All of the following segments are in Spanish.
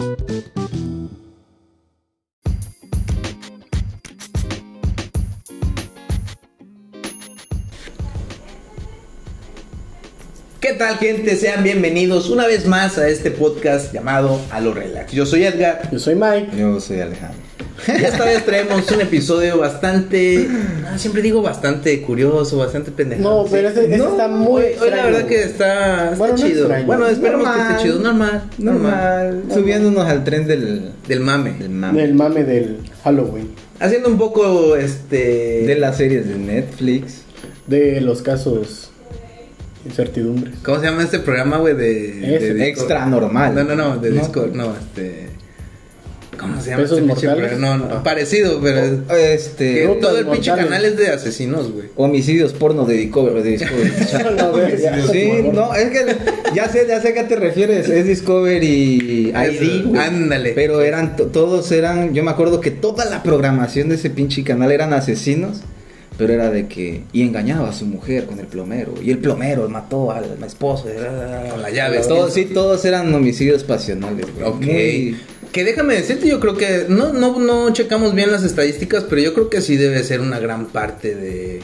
¿Qué tal gente? Sean bienvenidos una vez más a este podcast llamado A lo Relax. Yo soy Edgar Yo soy Mike. Yo soy Alejandro. Y esta vez traemos un episodio bastante, ah, siempre digo bastante curioso, bastante pendejo. No, pero ese, ese No, está muy. hoy, hoy la verdad que está, está Bueno, no chido. Bueno, esperemos que Normal. esté chido, normal, Normal. Subiéndonos al tren del, Del mame. del mame. Del mame del Halloween. Haciendo un poco este De las series de Netflix. De los casos. Incertidumbres. ¿Cómo se llama este programa, güey? De, de Extra normal. No, no, no, de No. Discord, no, este. ¿Cómo se llama ¿Pesos este pinche mortales? No, no, Ah. parecido, pero. es- O- Este. que todo el pinche canal es de asesinos, güey. Homicidios porno de Discovery. De Discovery. No, güey, ya, sí, no, es que ya sé, ya sé a qué te refieres. Es Discovery ID, güey. Ándale. Pero eran, to- todos eran, yo me acuerdo que toda la programación de ese pinche canal eran asesinos. Pero era de que, y engañaba a su mujer con el plomero. Y el plomero mató al, al esposo. Con la llave. Todos, sí, todos eran homicidios pasionales, güey. Ok. Muy- Que déjame decirte, yo creo que no, no, no checamos bien las estadísticas, pero yo creo que sí debe ser una gran parte de.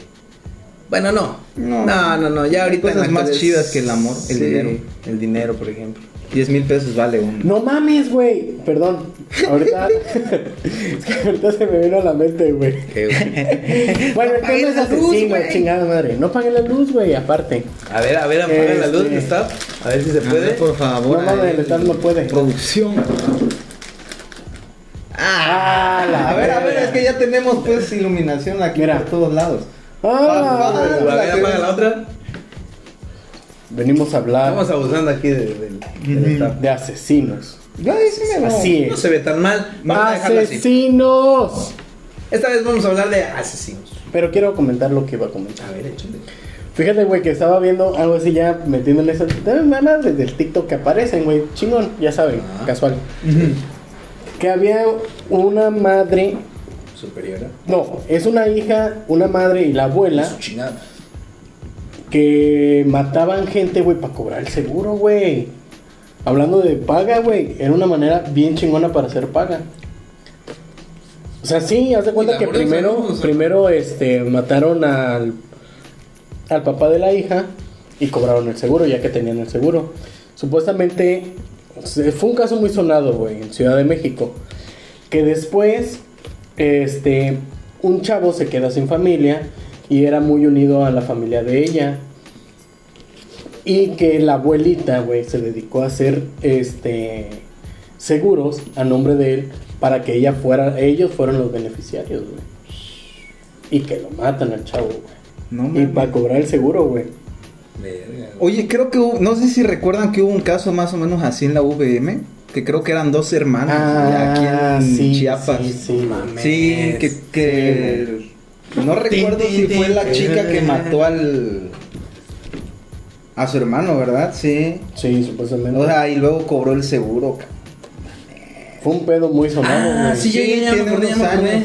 Bueno, no. No, No. no, no. Ya Hay ahorita. cosas la más chidas que el amor, el Sí, dinero. El dinero, por ejemplo. 10 mil pesos vale un. No mames, güey. Perdón. Ahorita. es que ahorita se me vino a la mente, güey. Bueno, el apaguen tema es la luz, asesino, chingada madre. No paguen la luz, güey, aparte. A ver, a ver, apaga la Este- luz, está. A ver si se A puede. ver, por favor. No mames, ahí. el Estado no puede. Producción. Ah, la A ver, a ver, es que ya tenemos pues iluminación aquí Mira. por todos lados. Ah, Ah, A ver, apaga la otra. Venimos a hablar Estamos abusando aquí de- de asesinos. Sí me. Así No es. se ve tan mal. Vamos así. ¡Asesinos! Esta vez vamos a hablar de asesinos. Pero quiero comentar lo que iba a comentar. A ver, échale. Fíjate, güey, que estaba viendo algo así ya metiendo en esas nada desde el TikTok que aparecen, güey. Chingón, ya saben, Ah. casual. Que había una madre, Superiora. no, es una hija, una madre y la abuela Su chingada. que mataban gente, güey, para cobrar el seguro, güey. Hablando de paga, güey, era una manera bien chingona para hacer paga. O sea, sí, haz de cuenta que primero, ¿no? O sea, primero, este, mataron al, al papá de la hija y cobraron el seguro, ya que tenían el seguro. Supuestamente, fue un caso muy sonado, güey, en Ciudad de México. Que después, este, un chavo se queda sin familia y era muy unido a la familia de ella. Y que la abuelita, güey, se dedicó a hacer, este, seguros a nombre de él para que ella fuera, ellos fueran los beneficiarios, güey. Y que lo matan al chavo, güey. No Y para cobrar el seguro, güey. Verga. Oye, creo que hubo, no sé si recuerdan que hubo un caso más o menos así en la VM, que creo que eran dos hermanos aquí en Ah, sí, Chiapas. sí, sí, Mames. Sí, que, que no recuerdo si fue la chica que mató al a su hermano, ¿verdad? Sí. Sí, supuestamente. O sea, y luego cobró el seguro. Fue un pedo muy sonado, Ah, güey. sí, ya, ya, ya tiene ya años.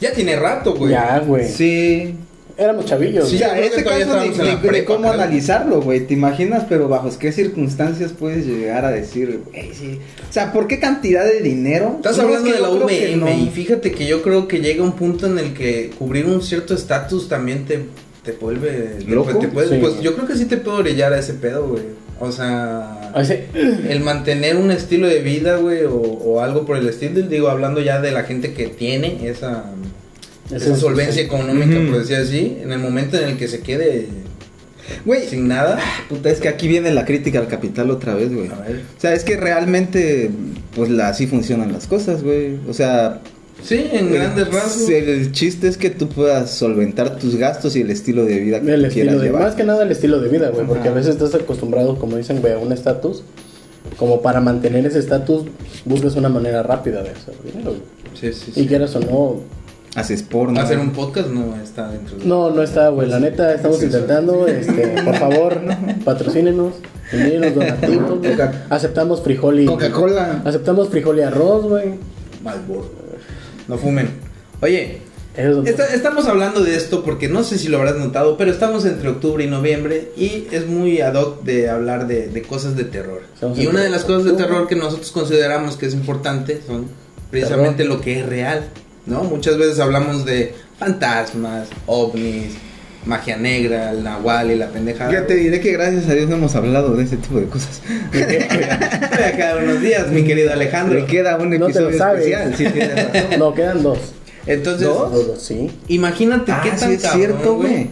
Ya tiene rato, güey. Ya, güey. Sí. Éramos chavillos. Sí, o sea, este caso ni, estábamos en la ni- ni prepa, cómo creo. analizarlo, güey. ¿Te imaginas? Pero bajo qué circunstancias puedes llegar a decir, güey, sí. O sea, ¿por qué cantidad de dinero? Estás No, hablando es de la yo creo que VM no. y fíjate que yo creo que llega un punto en el que cubrir un cierto estatus también te, te vuelve ¿Loco? Te puede- Sí. Pues yo creo que sí te puede orillar a ese pedo, güey. O sea, ese- el mantener un estilo de vida, güey, o, o algo por el estilo, digo, hablando ya de la gente que tiene esa, esa solvencia económica, por decir así, en el momento en el que se quede Güey, sin nada. puta, es que aquí viene la crítica al capital otra vez, güey. A ver. O sea, es que realmente, pues la, así funcionan las cosas, güey. O sea, Sí, en grandes rasgos. el, el chiste es que tú puedas solventar tus gastos y el estilo de vida que El tú estilo quieras de, llevar. más que nada el estilo de vida, güey, porque a veces estás acostumbrado, como dicen, güey, a un estatus. Como para mantener ese estatus, buscas una manera rápida de hacer dinero, güey. Sí, sí, Y sí. quieras o no, Haces porno. Hacer un podcast no está dentro de... no, no está, güey, la neta, estamos Sí, sí. intentando, este, por favor, patrocínenos, envíenos donativos, aceptamos frijol y, Coca-Cola. aceptamos frijol y arroz, güey. Malboro. No fumen. Oye, Está- estamos hablando de esto porque no sé si lo habrás notado, pero estamos entre octubre y noviembre y es muy ad hoc de hablar de, de cosas de terror. Estamos y una de las cosas de terror que nosotros consideramos que es importante son precisamente lo que es real, ¿no? Muchas veces hablamos de fantasmas, ovnis, magia negra, el nahual y la pendejada. Ya te diré que gracias a Dios no hemos hablado de ese tipo de cosas. cada unos días, mi querido Alejandro. Le queda un No te lo episodio sabes. especial, sí, tienes razón. No, quedan dos. Entonces, ¿Dos? Dos, dos, sí. imagínate Ah, qué tan sí es cabrón, cierto, güey.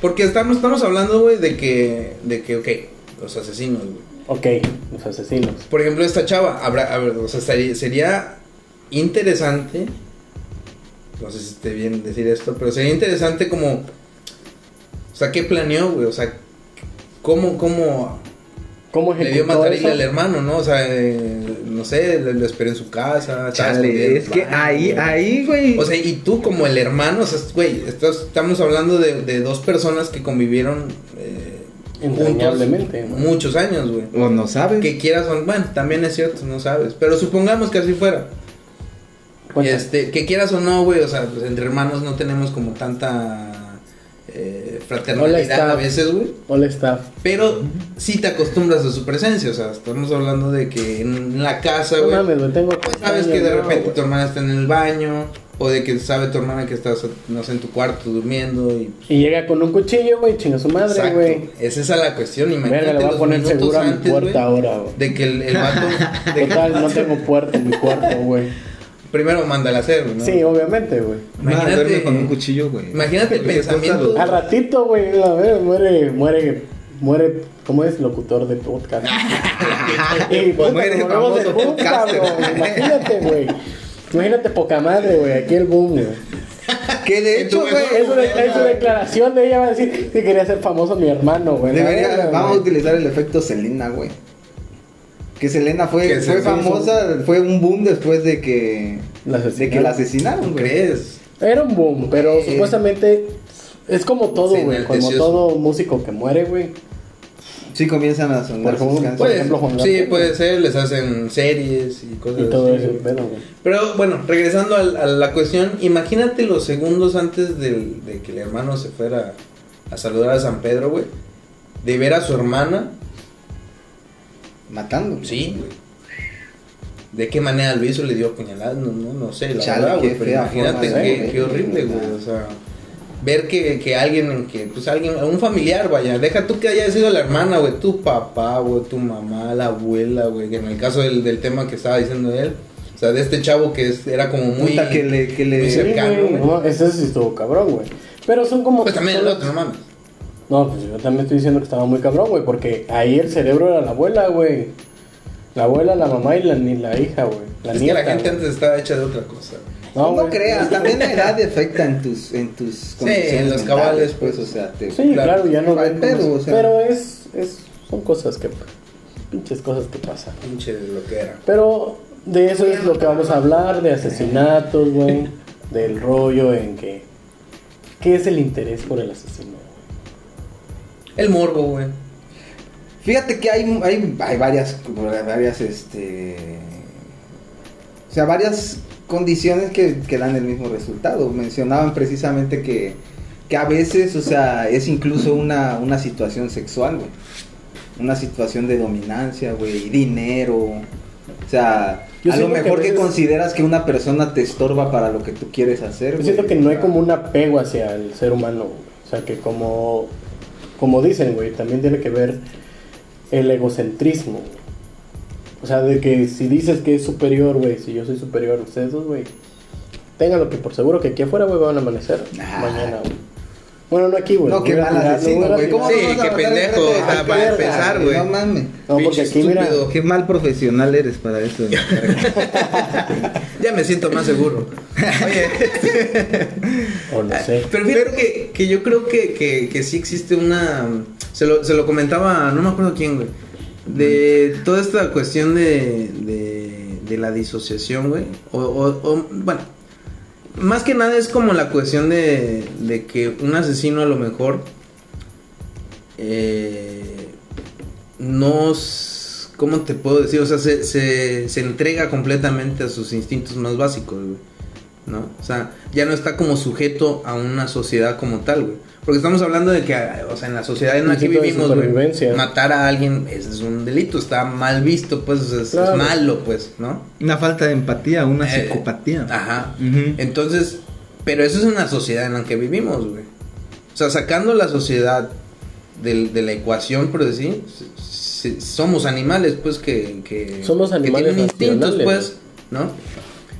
Porque estamos, estamos hablando, güey, de que, de que, ok, los asesinos, güey. Ok, los asesinos. Por ejemplo, esta chava, habrá, a ver, o sea, sería interesante, no sé si esté bien decir esto, pero sería interesante como, o sea, ¿qué planeó, güey? O sea, ¿cómo, cómo ¿Cómo le dio matarile al hermano, no? O sea, eh, no sé, lo, lo esperó en su casa. Chale, es que ahí, güey. ahí, güey. O sea, y tú como el hermano, o sea, güey, estás- estamos hablando de, de dos personas que convivieron eh, muchos años, güey. o no sabes. Que quieras, bueno, también es cierto, no sabes. Pero supongamos que así fuera. Cuenta. Este, que quieras o no, güey, o sea, pues entre hermanos no tenemos como tanta eh, fraternalidad Hola, a veces, güey. Hola, staff. Pero sí te acostumbras a su presencia, o sea, estamos hablando de que en la casa, No güey, mames, güey, tengo... pues sabes que de No, repente tu hermana está en el baño, o de que sabe tu hermana que estás, no sé, en tu cuarto durmiendo y... Y llega con un cuchillo, güey, chinga su madre, güey. Es esa la cuestión, imagínate Verga, le voy a poner minutos seguro a mi puerta ahora, güey. De que el, el vato... de que- Total, no tengo puerta en mi cuarto, güey. Primero mándala a hacer, güey, ¿no? Sí, obviamente, güey. Imagínate, con un cuchillo, güey. imagínate el pensamiento- Al ratito, güey, a ver, muere, muere, muere, ¿cómo es? Locutor de podcast. y puta, Muere de podcaster. cabrón. Imagínate, güey. Imagínate poca madre, güey, aquí el boom, güey. Que de hecho, güey. Es una, es una declaración de ella, va a decir que quería ser famoso mi hermano, güey. La Debería, vamos a güey. utilizar el efecto Selena, güey. Que Selena fue, Que hizo famosa, fue un boom después de que, La de que la asesinaron, ¿Tú güey. crees? Era un boom, pero Sí. supuestamente es como todo, Sí, güey. Como todo músico que muere, güey. Sí comienzan a sonar Por sus ejemplo, canciones. Por Puede- ejemplo, Juan sí, puede ser, les hacen series y cosas Y todo así, güey. Pero bueno, regresando al- a, la cuestión, imagínate los segundos antes del- de que el hermano se fuera a saludar a San Pedro, güey. De ver a su hermana, Matando. sí, güey. ¿De qué manera lo hizo? Le dio puñaladas, no, no, no sé, la Chale, verdad, qué güey. Pero imagínate forma qué, qué horrible, güey. O sea, ver que, que alguien, que, pues alguien, un familiar, vaya, deja tú que haya sido la hermana, güey, tu papá, güey, tu mamá, la abuela, güey, que en el caso del, del tema que estaba diciendo él, o sea, de este chavo que es- era como muy... Que le, que le muy cercano, güey, güey. no, ese sí estuvo cabrón, güey. Pero son como. Pues también el otro, no mames. No, pues yo también estoy diciendo que estaba muy cabrón, güey. Porque ahí el cerebro era la abuela, güey. La abuela, la mamá y la, ni la hija, güey. La es nieta. que la gente güey. antes estaba hecha de otra cosa. No, güey. creas, también la edad afecta en tus, en tus en los cabales, pues, pues. o sea, te, Sí, claro, ya no pedo, o sea. Pero es, es. Son cosas que. Pinches cosas que pasan. Pinche de lo que era. Pero de eso es lo que vamos a hablar, de asesinatos, güey. Del rollo en que... ¿Qué es el interés por el asesino? El morbo, güey. Fíjate que hay, hay, hay varias, varias, este, o sea, varias condiciones que, que dan el mismo resultado. Mencionaban precisamente que, que a veces, o sea, es incluso una, una situación sexual, güey. Una situación de dominancia, güey, dinero. O sea, Yo a lo que mejor que, consideras que una persona te estorba para lo que tú quieres hacer. Yo güey. siento que no hay como un apego hacia el ser humano, güey. O sea, que como... Como dicen, güey, también tiene que ver el egocentrismo. O sea, de que si dices que es superior, güey, si yo soy superior a ustedes dos, güey, ténganlo que por seguro que aquí afuera, güey, van a amanecer Ah. mañana, güey. Bueno, no aquí, güey. No, qué mal asesino, güey. ¿Cómo tirar. Sí, qué pendejo, o sea, para empezar, güey. No mames. No, porque aquí, mira. Qué mal profesional eres para eso. Ya me siento más seguro. Oye, o no sé. pero fíjate que, que yo creo que, que, que sí existe una... Se lo, se lo comentaba, no me acuerdo quién, güey. De toda esta cuestión de, de, de la disociación, güey. O, o, o, bueno, más que nada es como la cuestión de, de que un asesino a lo mejor eh, no... ¿Cómo te puedo decir? O sea, se, se, se entrega completamente a sus instintos más básicos. ¿no? O sea, ya no está como sujeto a una sociedad como tal, güey. Porque estamos hablando de que, o sea, en la sociedad en la que vivimos, güey, supervivencia. matar a alguien es, es un delito, está mal visto, pues, es, malo, pues, ¿no? Una falta de empatía, una Eh, psicopatía. Ajá. Entonces, pero eso es una sociedad en la que vivimos, güey. O sea, sacando la sociedad de la ecuación, por decir, somos animales, pues, que, que, Somos que animales tienen instintos, pues, ¿no?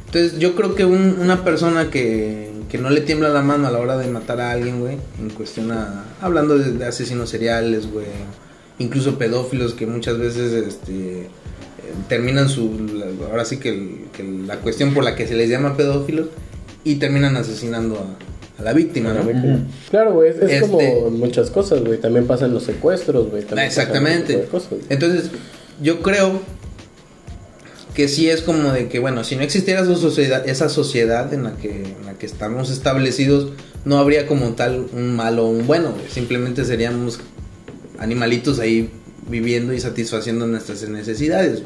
Entonces, yo creo que un- una persona que, que no le tiembla la mano a la hora de matar a alguien, güey, en cuestión a, hablando de, de asesinos seriales, güey, incluso pedófilos que muchas veces, este, eh, terminan su, ahora sí que, el- que la cuestión por la que se les llama pedófilos y terminan asesinando a, a la víctima, ¿no? Claro, güey, es, es Este- como muchas cosas, güey. También pasan los secuestros, güey. también Ah, Exactamente. cosas. Entonces, yo creo que sí es como de que, bueno, si no existiera esa sociedad, esa sociedad en la que, en la que estamos establecidos, no habría como tal un malo o un bueno, simplemente seríamos animalitos ahí viviendo y satisfaciendo nuestras necesidades.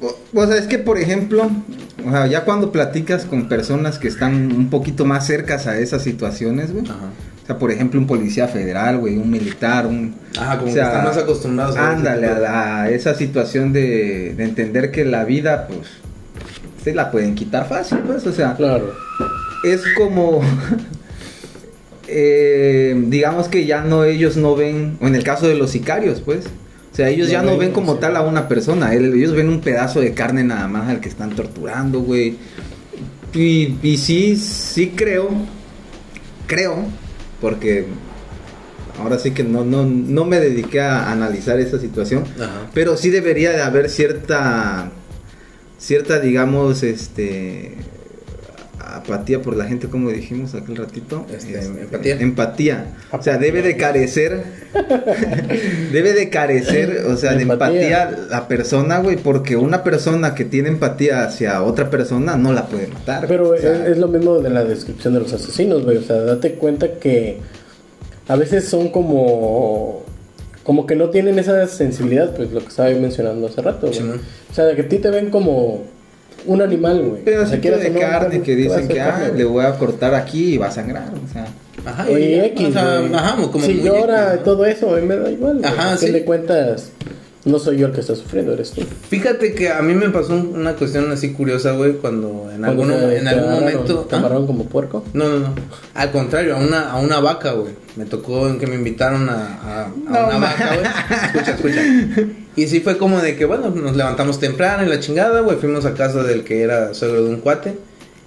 O, o sea, es que, por ejemplo, o sea, ya cuando platicas con personas que están un poquito más cercas a esas situaciones, güey. Ajá. Sea, por ejemplo, un policía federal, güey, un militar, un... Ajá, como o sea, que están más acostumbrados a Ándale, a, la- a esa situación de, de entender que la vida, pues, se la pueden quitar fácil, pues, o sea, Claro. es como... eh, digamos que ya no, ellos no ven, o en el caso de los sicarios, pues... O sea, ellos No ya no ven, como tal a una persona, el- ellos ven un pedazo de carne nada más al que están torturando, güey. Y, y sí, sí creo, creo, porque ahora sí que no, no, no me dediqué a analizar esa situación, Ajá. pero sí debería de haber cierta, cierta, digamos, este, apatía por la gente, como dijimos aquel ratito. Este, empatía. Empatía. O sea, debe de carecer, debe de carecer, o sea, de Empatía. empatía la persona, güey, porque una persona que tiene empatía hacia otra persona no la puede matar. Pero o sea, es, es lo mismo de la descripción de los asesinos, güey. O sea, date cuenta que a veces son como. Como que no tienen esa sensibilidad, pues lo que estaba yo mencionando hace rato, güey. O sea, que a ti te ven como un animal, güey. O sea, de carne que dicen que carne, ah, le voy a cortar aquí y va a sangrar, o sea. Ajá, y Oye, ya, X, o sea, ajá, como si todo eso, a mí me da igual. Ajá, a fin sí. de cuentas, no soy yo el que está sufriendo, eres tú. Fíjate que a mí me pasó un- una cuestión así curiosa, güey, cuando en Cuando te- en te algún agarraron- momento... ¿Te ¿Ah? como puerco? No, no, no. Al contrario, a una, a una vaca, güey. Me tocó en que me invitaron a, a- a No, una vaca, güey. Escucha, escucha. Y sí fue como de que, bueno, nos levantamos temprano y la chingada, güey. Fuimos a casa del que era suegro de un cuate.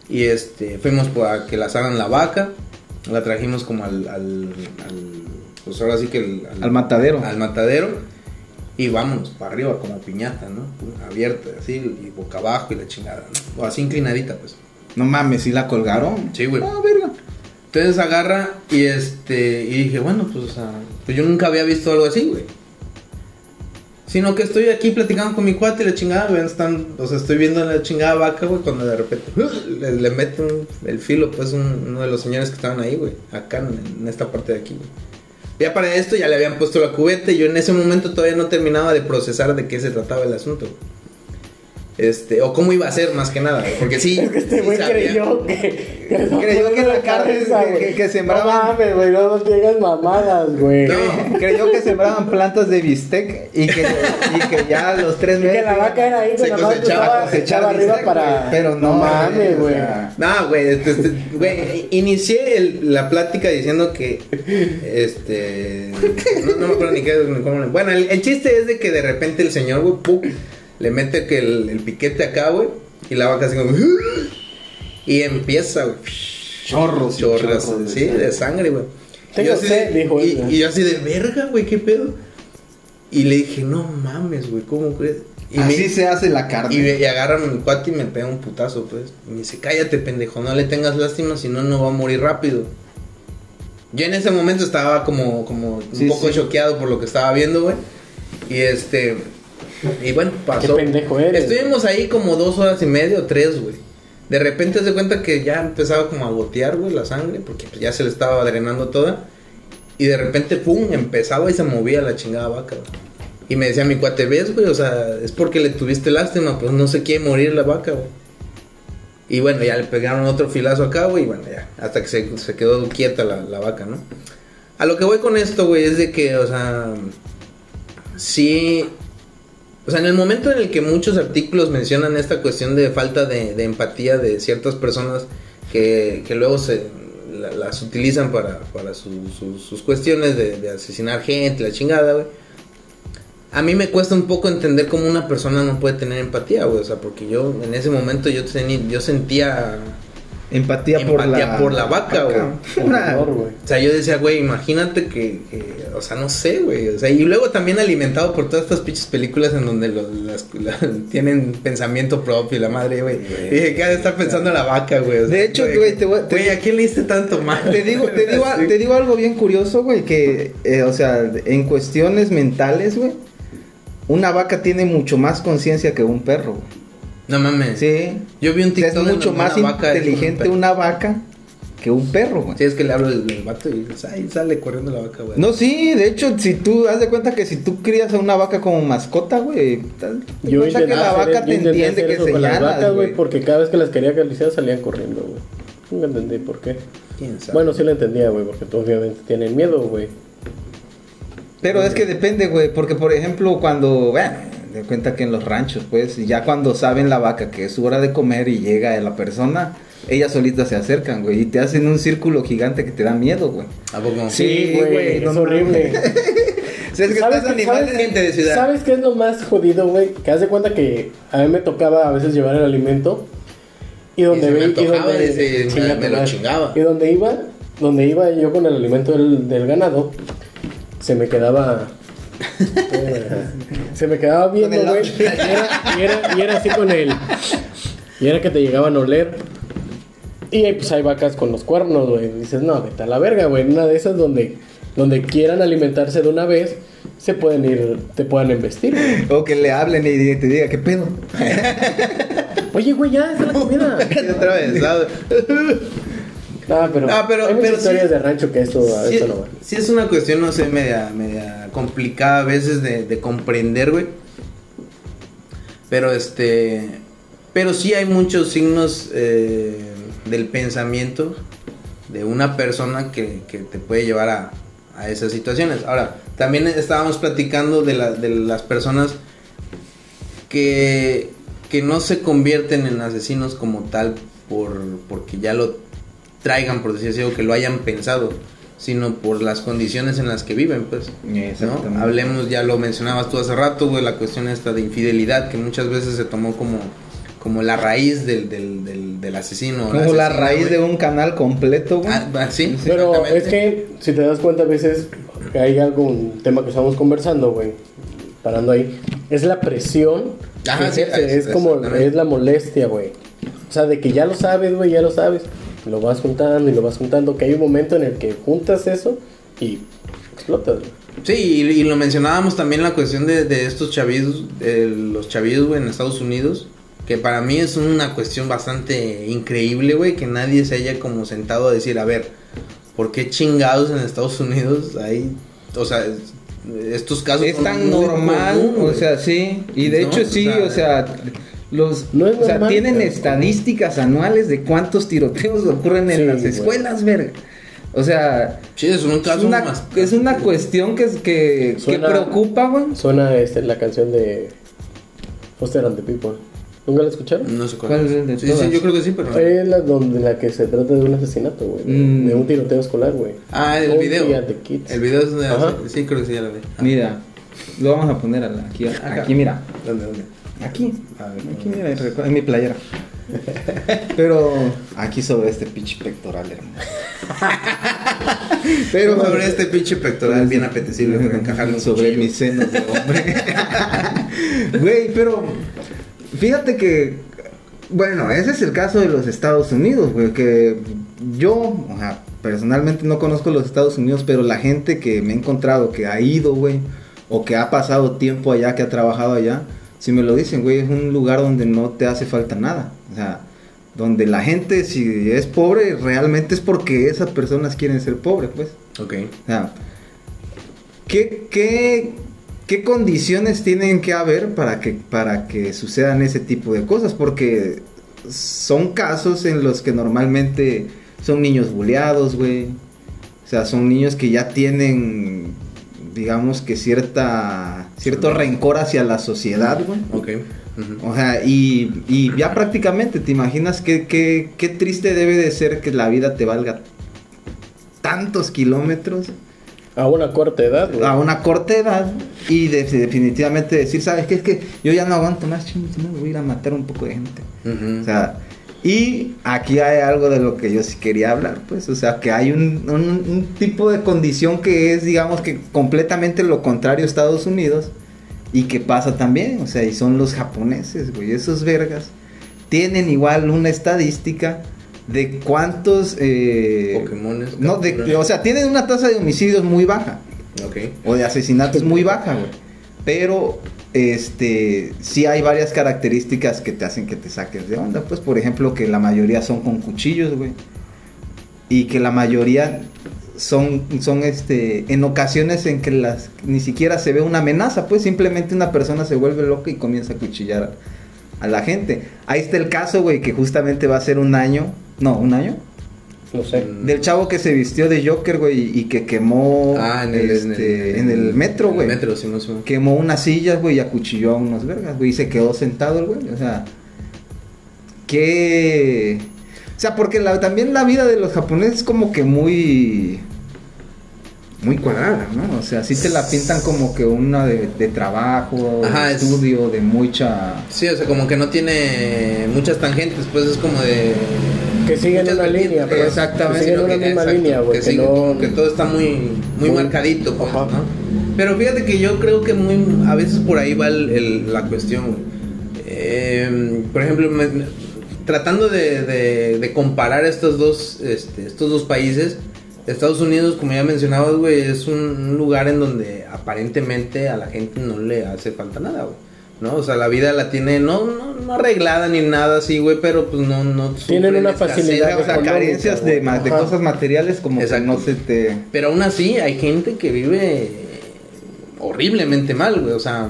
Y este, fuimos para que la asaran la vaca. La trajimos como al, al, al- pues ahora sí que el- Al matadero. Al matadero. Y vámonos para arriba como piñata, ¿no? Abierta, así, y boca abajo y la chingada, ¿no? O así inclinadita, pues. No mames, si la colgaron. Sí, güey. Ah, verga. Entonces agarra y este y dije, bueno, pues, o sea, pues yo nunca había visto algo así, güey. Sino que estoy aquí platicando con mi cuate y la chingada, güey, están, o sea, estoy viendo la chingada vaca, güey, cuando de repente le, le mete un- el filo, pues, un- uno de los señores que estaban ahí, güey, acá en, en esta parte de aquí, güey. Ya para esto ya le habían puesto la cubeta y yo en ese momento todavía no terminaba de procesar de qué se trataba el asunto. Este, o cómo iba a ser más que nada, porque sí. Es que este güey creyó que. que no Creyó que la carne que- que- sembraban- No mames, güey, no nos digas mamadas, güey. No. Creyó que sembraban plantas de bistec y que, y que ya a los tres Y que meses. la vaca era ahí, Se más cosechaba, estaba, cosechar echaba arriba bistec, para. güey, pero no, mames, o güey. No, güey, este, este, güey, inicié el- la plática diciendo que, este, no, no me acuerdo ni qué, bueno, el, el chiste es de que de repente el señor, güey. Le mete que el, el piquete acá, güey, y la vaca así como, y empieza, güey, Chorros, chorros sí, de sangre, güey. Tengo Y yo así de- sed, dijo y, yo así de, verga, güey, qué pedo. Y le dije, no mames, güey, ¿cómo crees? Y me- Así se hace la carne. y, me- y agarra a mi cuate y me pega un putazo, pues. Y me dice, cállate, pendejo, no le tengas lástima, si no, no va a morir rápido. Yo en ese momento estaba como, como un Sí, poco sí. choqueado por lo que estaba viendo, güey. Y este... Y bueno, pasó. Qué pendejo eres, Estuvimos ahí como dos horas y media o tres, güey. De repente se cuenta que ya empezaba como a gotear, güey, la sangre, porque pues, ya se le estaba drenando toda. Y de repente, pum, empezaba y se movía la chingada vaca, güey. Y me decía mi cuate, ¿ves, güey? O sea, es porque le tuviste lástima, pues no se quiere morir la vaca, güey. Y bueno, ya le pegaron otro filazo acá, güey, y bueno, ya, hasta que se, se quedó quieta la, la vaca, ¿no? A lo que voy con esto, güey, es de que, o sea, sí, o sea, en el momento en el que muchos artículos mencionan esta cuestión de falta de, empatía de ciertas personas que, que luego se la- las utilizan para, para su- sus cuestiones de, de asesinar gente, la chingada, güey. A mí me cuesta un poco entender cómo una persona no puede tener empatía, güey. O sea, porque yo en ese momento yo, tenía, yo sentía... Empatía, por, Empatía la, por la vaca, güey. Una- Horror, güey. O sea, yo decía, güey, imagínate que, que- o sea, no sé, güey. O sea, y luego también alimentado por todas estas pinches películas en donde los, las- la- tienen pensamiento propio y la madre, güey. Y dije, ¿qué ha de estar pensando la vaca, güey? O sea, De hecho, güey, te voy a- te- Güey, ¿a quién le diste tanto mal? Te digo, te digo, Sí. te digo algo bien curioso, güey, que, eh, o sea, en cuestiones mentales, güey, una vaca tiene mucho más conciencia que un perro, güey. No mames. Sí. Yo vi un O sea, TikTok es mucho más vaca inteligente un una vaca que un perro, güey. Sí, es que le hablo del, del vato y ay, sale corriendo la vaca, güey. No, sí, de hecho, si tú haz de cuenta que si tú crías a una vaca como mascota, güey, tal- Yo cuenta que la hacer- vaca yo te intenté entiende hacer que güey, güey. porque cada vez que las quería acariciar salían corriendo, güey. Nunca entendí por qué. ¿Quién sabe? Bueno, sí lo entendía, güey, porque tú obviamente tienen miedo, güey. Pero es que depende, güey, porque por ejemplo, cuando, bueno, de cuenta que en los ranchos, pues, ya cuando saben la vaca que es su hora de comer y llega la persona, ellas solitas se acercan, güey, y te hacen un círculo gigante que te da miedo, güey. ¿A poco? Sí, güey, es no horrible. O sea, es que ¿Sabes qué- animales... sabes gente de ciudad. ¿Sabes qué es lo más jodido, güey? Que haz de cuenta que a mí me tocaba a veces llevar el alimento y donde Y me antojaba, donde- me- lo chingaba. Y donde iba, donde iba yo con el alimento del, del ganado, se me quedaba se me quedaba viendo, güey. Y era, y, era, y era así con él. Y era que te llegaban a oler. Y ahí, pues hay vacas con los cuernos, güey. Dices, no, vete a la verga, güey. Una de esas donde, donde quieran alimentarse de una vez, se pueden ir, te puedan embestir. güey. O que le hablen y te diga, ¿qué pedo? Oye, güey, ya está la comida. Otra vez, ¿sabes? Ah, pero, pero- hay muchas pero sí. historias de rancho que esto, Sí, esto no va. sí es una cuestión, no sé, media, media complicada a veces de, de comprender, güey. Pero este, pero sí hay muchos signos eh, del pensamiento de una persona que, que te puede llevar a, a esas situaciones. Ahora, también estábamos platicando de, la- de las personas que, que no se convierten en asesinos como tal por, porque ya lo traigan, por decir así, o que lo hayan pensado, sino por las condiciones en las que viven, pues. ¿no? Hablemos, ya lo mencionabas tú hace rato, güey, la cuestión esta de infidelidad, que muchas veces se tomó como, como la raíz del, del, del, del asesino. Como la raíz güey. de un canal completo, güey. Ah, ah, sí, Pero es que, si te das cuenta, a veces que hay algún tema que estamos conversando, güey, parando ahí, es la presión Ajá, sí, ejerce, es- es, como, es la molestia, güey. O sea, de que ya lo sabes, güey, ya lo sabes, lo vas juntando y lo vas juntando, que hay un momento en el que juntas eso y explotas, güey. Sí, y, y lo mencionábamos también la cuestión de, de estos chavidos, de los chavidos, güey, en Estados Unidos, que para mí es una cuestión bastante increíble, güey, que nadie se haya como sentado a decir, a ver, ¿por qué chingados en Estados Unidos hay, o sea, es- estos casos es tan normal, común, o sea, sí. Y de No, hecho, sí, o sea, o sea, los, No es o sea, normal, tienen pero- estadísticas anuales de cuántos tiroteos ocurren en Sí, las escuelas, verga. O sea, Sí, es un caso es una, más- es una cuestión que, que, que Suena- preocupa, güey. Suena este, la canción de Foster and the People. ¿Nunca la escucharon? No sé cuál. ¿Cuál es de sí, todas? sí, yo creo que sí, pero... Es la donde la que se trata de un asesinato, güey. de- Mm. De un tiroteo escolar, güey. Ah, el video. at the Kids. El video es de... Ajá. Sí, creo que sí, ya lo vi. Ah. Mira, lo vamos a poner a la- aquí, Acá. aquí, mira. ¿Dónde, dónde? Aquí, A ver, aquí, mira, en mi playera. Pero aquí sobre este pinche pectoral, hermano. Pero sobre este pinche pectoral bien apetecible para encajarle un sobre mis senos de hombre. Güey, pero fíjate que bueno, ese es el caso de los Estados Unidos, güey, que yo, o sea, personalmente no conozco los Estados Unidos, pero la gente que me he encontrado que ha ido, güey, o que ha pasado tiempo allá, que ha trabajado allá, si me lo dicen, güey, es un lugar donde no te hace falta nada. O sea, donde la gente, si es pobre, realmente es porque esas personas quieren ser pobres, pues. Ok. O sea, ¿qué, qué, qué condiciones tienen que haber para que, para que sucedan ese tipo de cosas? Porque son casos en los que normalmente son niños buleados, güey. O sea, son niños que ya tienen, digamos que cierta, cierto rencor hacia la sociedad, güey. Ok. O sea, y, y ya prácticamente, ¿te imaginas qué, qué, qué triste debe de ser que la vida te valga tantos kilómetros A una corta edad, güey. a una corta edad y de- definitivamente decir, ¿sabes qué? Es que yo ya no aguanto más, chingos, no, voy a ir a matar un poco de gente. O sea, y aquí hay algo de lo que yo sí quería hablar, pues, o sea, que hay un, un- un tipo de condición que es, digamos que completamente lo contrario a Estados Unidos y que pasa también, o sea, y son los japoneses, güey, esos vergas tienen igual una estadística de cuántos... Eh, Pokémones, No, de, o sea, tienen una tasa de homicidios muy baja Ok. o de asesinatos muy baja, güey. Pero este sí hay varias características que te hacen que te saques de onda, pues por ejemplo que la mayoría son con cuchillos, güey. Y que la mayoría son son este en ocasiones en que las ni siquiera se ve una amenaza, pues simplemente una persona se vuelve loca y comienza a cuchillar a, a la gente. Ahí está el caso, güey, que justamente va a ser un año, no, un año No sé. Mm. del chavo que se vistió de Joker, güey, y que quemó Ah, en el, en este, el, en el metro, en güey. el metro, sí, no sé. Quemó unas sillas, güey, y acuchilló a unos vergas, güey, y se quedó sentado el güey. O sea, que... O sea, porque la- también la vida de los japoneses es como que muy... Muy cuadrada, ¿no? O sea, sí te la pintan como que una de, de trabajo, Ajá, de es- estudio, de mucha... Sí, o sea, como que no tiene muchas tangentes, pues es como de. Que siguen una línea, pues. Exactamente. Que siguen sino una que- misma exacto, línea. Que, Que, sigue no... como que todo está muy, muy, Muy- marcadito, pues. ¿no? Pero fíjate que yo creo que muy a veces por ahí va el- el- la cuestión, güey. Eh, por ejemplo, me- tratando de, de- de comparar estos dos, este, estos dos países, Estados Unidos, como ya mencionabas, güey, es un, un lugar en donde aparentemente a la gente no le hace falta nada, güey. ¿No? O sea, la vida la tiene no, no, no arreglada ni nada así, güey, pero pues no, no Tienen una escasez, facilidad, O sea, carencias de, de cosas materiales como Exacto. que no se te... Pero aún así hay gente que vive horriblemente mal, güey. O sea,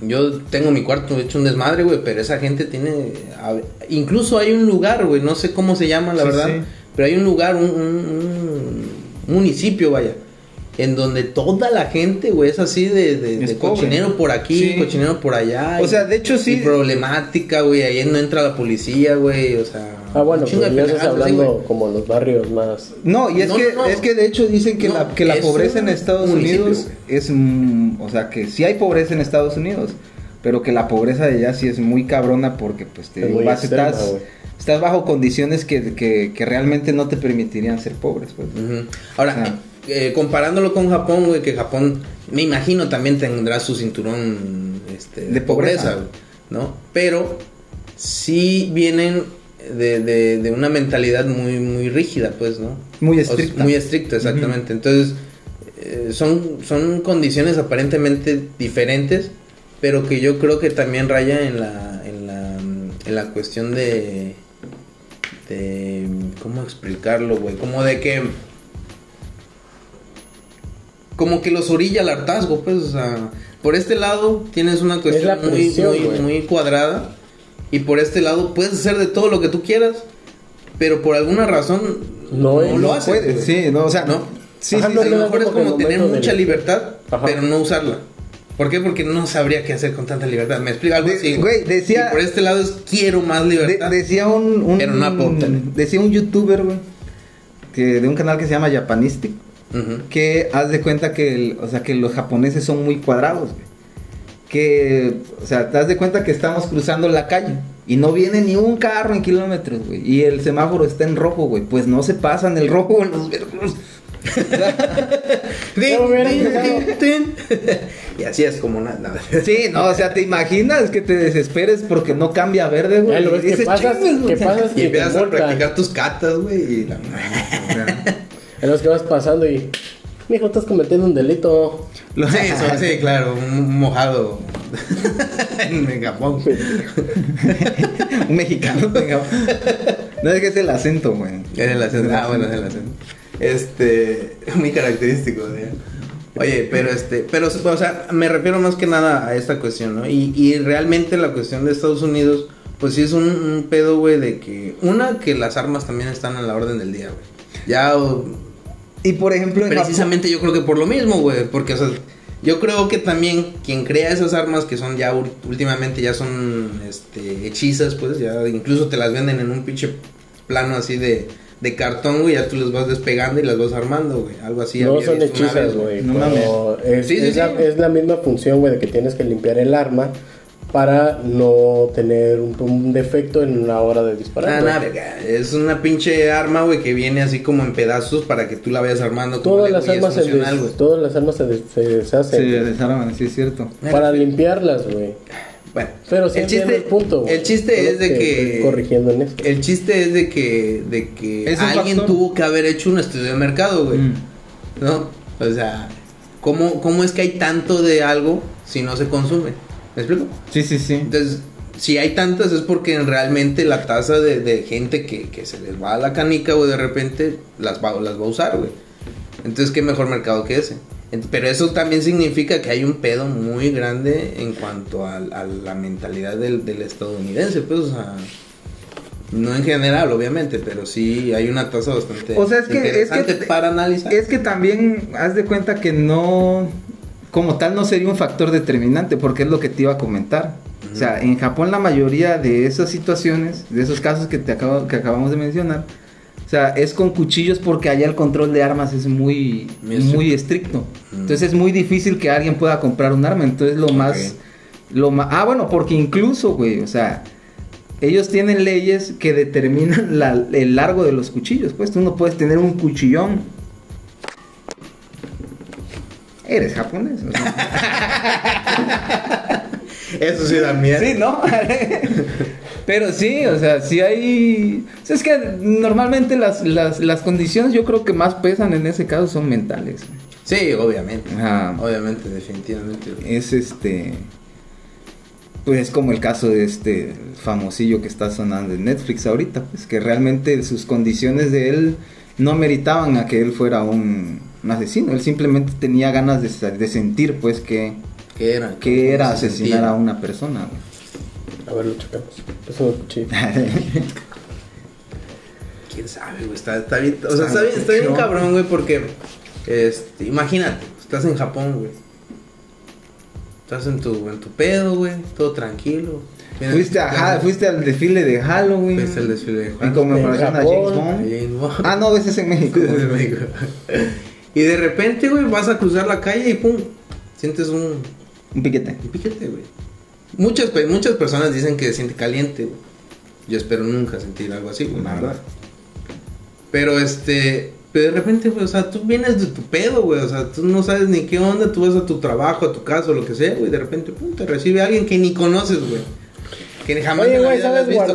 yo tengo mi cuarto hecho un desmadre, güey, pero esa gente tiene... a- Incluso hay un lugar, güey, no sé cómo se llama, la Sí, verdad. sí. Pero hay un lugar, un, un- un municipio, vaya. En donde toda la gente, güey, es así de, de, Es de pobre. cochinero por aquí, Sí. cochinero por allá. O y- sea, de hecho, sí. Y problemática, güey. Ahí no entra la policía, güey. O sea... Ah, bueno, chingo pues ya estás así, hablando como los barrios más... No, y es No, que no, no. es que de hecho dicen que No, la que la pobreza en Estados Unidos es mm, o sea, que sí hay pobreza en Estados Unidos, pero que la pobreza de allá sí es muy cabrona porque pues te Es vas- extrema, estás estás bajo condiciones que, que, que realmente no te permitirían ser pobres, pues. Ahora, Ah. Eh, comparándolo con Japón, güey, que Japón, me imagino, también tendrá su cinturón este, de, De pobreza. ¿no? Pero sí vienen de, de- de una mentalidad muy, muy rígida, pues, ¿no? Muy O estricta. muy estricta, exactamente. Entonces, eh, son, son condiciones aparentemente diferentes, pero que yo creo que también raya en la, en la, en la cuestión de, de, ¿cómo explicarlo, güey? Como de que, como que los orilla al hartazgo, pues, o sea, por este lado tienes una cuestión muy, muy, muy cuadrada, y por este lado puedes hacer de todo lo que tú quieras, pero por alguna razón No es- lo haces. puedes, güey. sí, no, o sea, ¿no? Sí, Ajá, sí, no a lo mejor es como tener mucha de- libertad, Ajá. pero no usarla. ¿Por qué? Porque no sabría qué hacer con tanta libertad. Me explico algo De- así. güey, decía- Y por este lado es quiero más De- libertad. decía un, un- Pero no decía un youtuber, güey, que de un canal que se llama Japanistic Que haz de cuenta que, el- o sea, que los japoneses son muy cuadrados, güey. Que, o sea, te das de cuenta que estamos cruzando la calle y no viene ni un carro en kilómetros, güey. Y el semáforo está en rojo, güey. Pues no se pasan el rojo en los tin. y así es como nada. Sí, no, o sea, te imaginas que te desesperes porque no cambia verde, güey. Ya lo ves Y que Y empiezas a practicar tus catas, güey. Y la... En los que vas pasando y... Mijo, estás cometiendo un delito. Lo- Sí, eso, sí, claro. Un mojado en Japón. Un mexicano, venga. No es que es el acento, güey. Es el acento. Ah, bueno, es el acento. Este, muy característico, ¿eh? Oye, pero este, pero, o sea, me refiero más que nada a esta cuestión, ¿no? Y, y realmente la cuestión de Estados Unidos, pues sí es un, un pedo, güey, de que. Una, que las armas también están a la orden del día, güey. Ya, o- Y por ejemplo, en precisamente yo creo que por lo mismo, güey. Porque, o sea, yo creo que también quien crea esas armas que son ya últimamente ya son este, hechizas, pues ya incluso te las venden en un pinche plano así de, de cartón, güey. Ya tú las vas despegando y las vas armando, güey. Algo así. No había son hechizas, güey. No pero es, Sí, sí, es la, sí. es la misma función, güey, de que tienes que limpiar el arma para no tener un, un defecto en la hora de disparar. Ah. Es una pinche arma, güey, que viene así como en pedazos para que tú la vayas armando. Todas las armas se, funcional, des- güey. todas las armas se, des- se deshacen se desarman, sí es cierto. para limpiarlas, güey. Bueno, Pero el chiste, el punto, el chiste Solo es de que, corrigiendo en eso. el chiste es de que, de que alguien factor. tuvo que haber hecho un estudio de mercado, güey. Mm. ¿No? O sea, ¿cómo, ¿cómo es que hay tanto de algo si no se consume? ¿Me explico? Sí, sí, sí. Entonces, si hay tantas es porque realmente la tasa de, de gente que, que se les va a la canica, güey, de repente las va, las va a usar, güey. Entonces, ¿qué mejor mercado que ese? Pero eso también significa que hay un pedo muy grande en cuanto a, a la mentalidad del, del estadounidense, pues, o sea, no en general, obviamente, pero sí hay una tasa bastante O sea, es que- es que- interesante para analizar. Es que también haz de cuenta que no, como tal, no sería un factor determinante, porque es lo que te iba a comentar. O sea, en Japón la mayoría de esas situaciones, de esos casos que te acabo, que acabamos de mencionar, o sea, es con cuchillos porque allá el control de armas es muy, Muy muy estricto. Entonces es muy difícil que alguien pueda comprar un arma. Entonces lo más, lo más, ah, bueno, porque incluso, güey, o sea, ellos tienen leyes que determinan la- el largo de los cuchillos. Pues tú no puedes tener un cuchillón. Eres japonés. o sea. Eso sí da miedo. Sí, ¿no? Pero sí, o sea, sí hay... o sea, es que normalmente las, las, las condiciones yo creo que más pesan en ese caso son mentales. Sí, obviamente. Ajá. Obviamente, definitivamente. Es este... Pues es como el caso de este famosillo que está sonando en Netflix ahorita, pues que realmente sus condiciones de él no meritaban a que él fuera un, un asesino, él simplemente tenía ganas de, sentir pues que, ¿Qué era? que era ¿Cómo se asesinar sentía? a una persona. güey. A ver, lo checamos. Eso lo escuché. ¿Quién sabe, güey? Está, está bien, o sea, está bien, está bien cabrón, güey, porque, este, imagínate, estás en Japón, güey. Estás en tu, en tu pedo, güey, todo tranquilo. Fuiste, a, fuiste al desfile de Halloween. fuiste al desfile de En conmemoración a En James. Bond. En Ah, no, ese es en México. Desde México. Y de repente, güey, vas a cruzar la calle y pum, sientes un, Un piquete. un piquete, güey. Muchas, muchas personas dicen que se siente caliente, güey. Yo espero nunca sentir algo así, güey, la Nada. verdad. Pero este, pero de repente, güey, o sea, tú vienes de tu pedo, güey, o sea, tú no sabes ni qué onda, tú vas a tu trabajo, a tu casa, o lo que sea, güey, de repente, pum, te recibe alguien que ni conoces, güey. Que jamás Oye, güey, ¿sabes visto.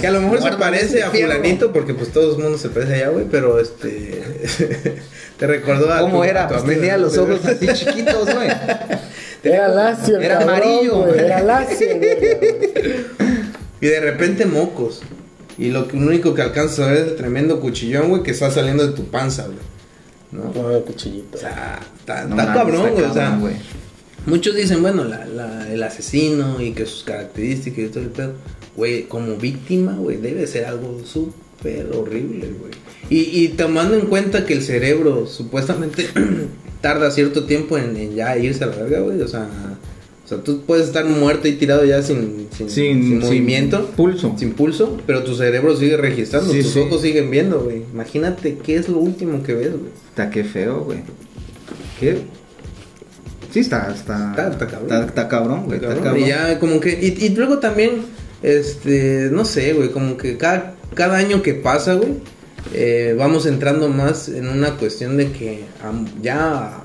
Que a lo mejor se parece a fulanito, porque pues todo el mundo se parece allá, güey, pero este, te recordó a ¿Cómo tu- a era? tu Pues amigo, tenía los ojos así chiquitos, güey. Era lacio, el Era cabrón, amarillo, güey. Era lacio. Y de repente mocos. Y lo que- lo único que alcanzas a ver es el tremendo cuchillón, güey, que está saliendo de tu panza, güey. ¿No? No, cuchillito. O sea, está, No está cabrón, güey. O sea, cabrón, güey. Muchos dicen, bueno, la, la- el asesino y que sus características y todo el pedo. Güey, como víctima, güey, debe ser algo súper horrible, güey. Y, y tomando en cuenta que el cerebro supuestamente tarda cierto tiempo en, en ya irse a la verga, güey. O sea, o sea, tú puedes estar muerto y tirado ya sin, sin, Sin, sin movimiento. Pulso. Sin pulso, pero tu cerebro sigue registrando, Sí, tus sí. ojos siguen viendo, güey. Imagínate qué es lo último que ves, güey. Está qué feo, güey. ¿Qué? Sí, está, está. Está- está cabrón. Está, está cabrón, güey. Está Cabrón, cabrón. Y ya como que y, y luego también este, no sé, güey, como que cada cada año que pasa, güey, eh, vamos entrando más en una cuestión de que ya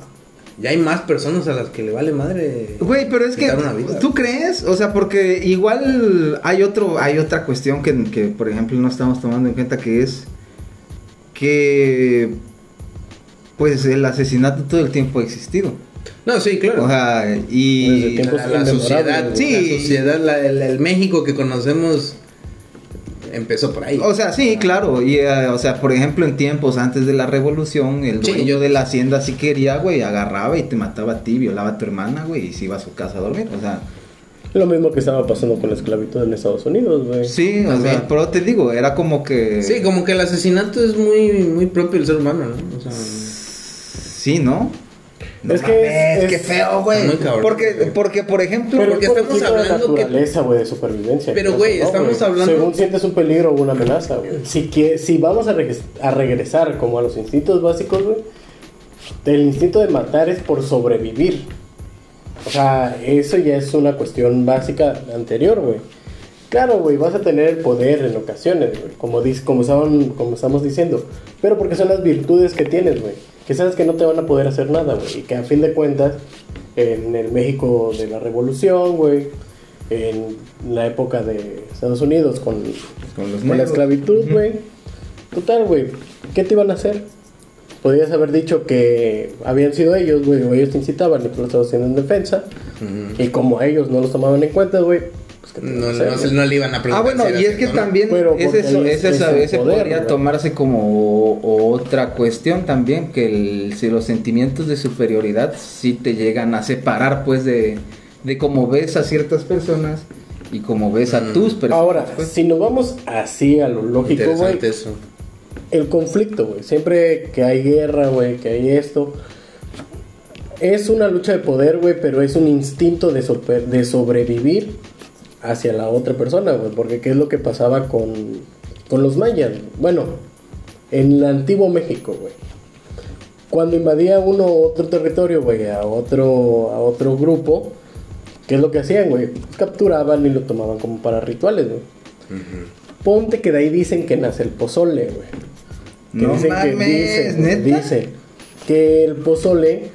ya hay más personas a las que le vale madre. Güey, pero es que quitar una vida. tú crees, o sea, porque igual hay otro, hay otra cuestión que, que, por ejemplo no estamos tomando en cuenta que es que pues el asesinato todo el tiempo ha existido. No, sí, claro. O sea, y la, sociedad. Sí. la sociedad, la- el, el México que conocemos empezó por ahí. o sea, sí, claro, y eh, o sea, por ejemplo, en tiempos antes de la revolución, el Sí, dueño yo- de la hacienda si quería, güey, agarraba y te mataba a ti, violaba a tu hermana, güey, y se iba a su casa a dormir, o sea, Lo mismo que estaba pasando con la esclavitud en Estados Unidos, güey. Sí, o También. sea, pero te digo, era como que... Sí, como que el asesinato es muy, muy propio del ser humano, ¿no? O sea, Sí, ¿no? Es que mames, es- qué feo, güey. Porque, porque, por ejemplo, Pero porque es por estamos de hablando que- naturaleza, güey, de supervivencia. Pero, güey, no, estamos hablando- Según sientes un peligro o una amenaza, güey. Si, que, si vamos a, a regresar como a los instintos básicos, güey, el instinto de matar es por sobrevivir. O sea, eso ya es una cuestión básica anterior, güey. Claro, güey, vas a tener el poder en ocasiones, güey, como, dis- como, estaban- como estamos diciendo. Pero porque son las virtudes que tienes, güey. Que sabes que no te van a poder hacer nada, güey. Y que a fin de cuentas, en el México de la Revolución, güey, en la época de Estados Unidos con, Con los con la esclavitud, güey. Total, güey, ¿qué te iban a hacer? Podías haber dicho que habían sido ellos, güey, o ellos te incitaban y tú lo estabas haciendo en defensa. ujú. Y como ellos no los tomaban en cuenta, güey, pues ¿qué te iban a no, le iban a Ah, preguntar. bueno, si era y es que también Pero es porque eso, es es esa- ese poder, podría ¿verdad? tomarse como otra cuestión también, que el- si los sentimientos de superioridad sí te llegan a separar, pues, de, de cómo ves a ciertas personas y cómo ves a Mm. tus personas. Ahora, pues. si nos vamos así a lo lógico, güey, Interesante eso. el conflicto, güey. Siempre que hay guerra, güey, que hay esto. Es una lucha de poder, güey, pero es un instinto de sobrevivir hacia la otra persona, güey. Porque qué es lo que pasaba con, con los mayas. Bueno, en el antiguo México, güey. Cuando invadía uno otro territorio, güey, a otro, a otro grupo, ¿qué es lo que hacían, güey? Capturaban y lo tomaban como para rituales, güey. Ponte que de ahí dicen que nace el pozole, güey. Que No dicen que mames, dicen, ¿neta? dicen que el pozole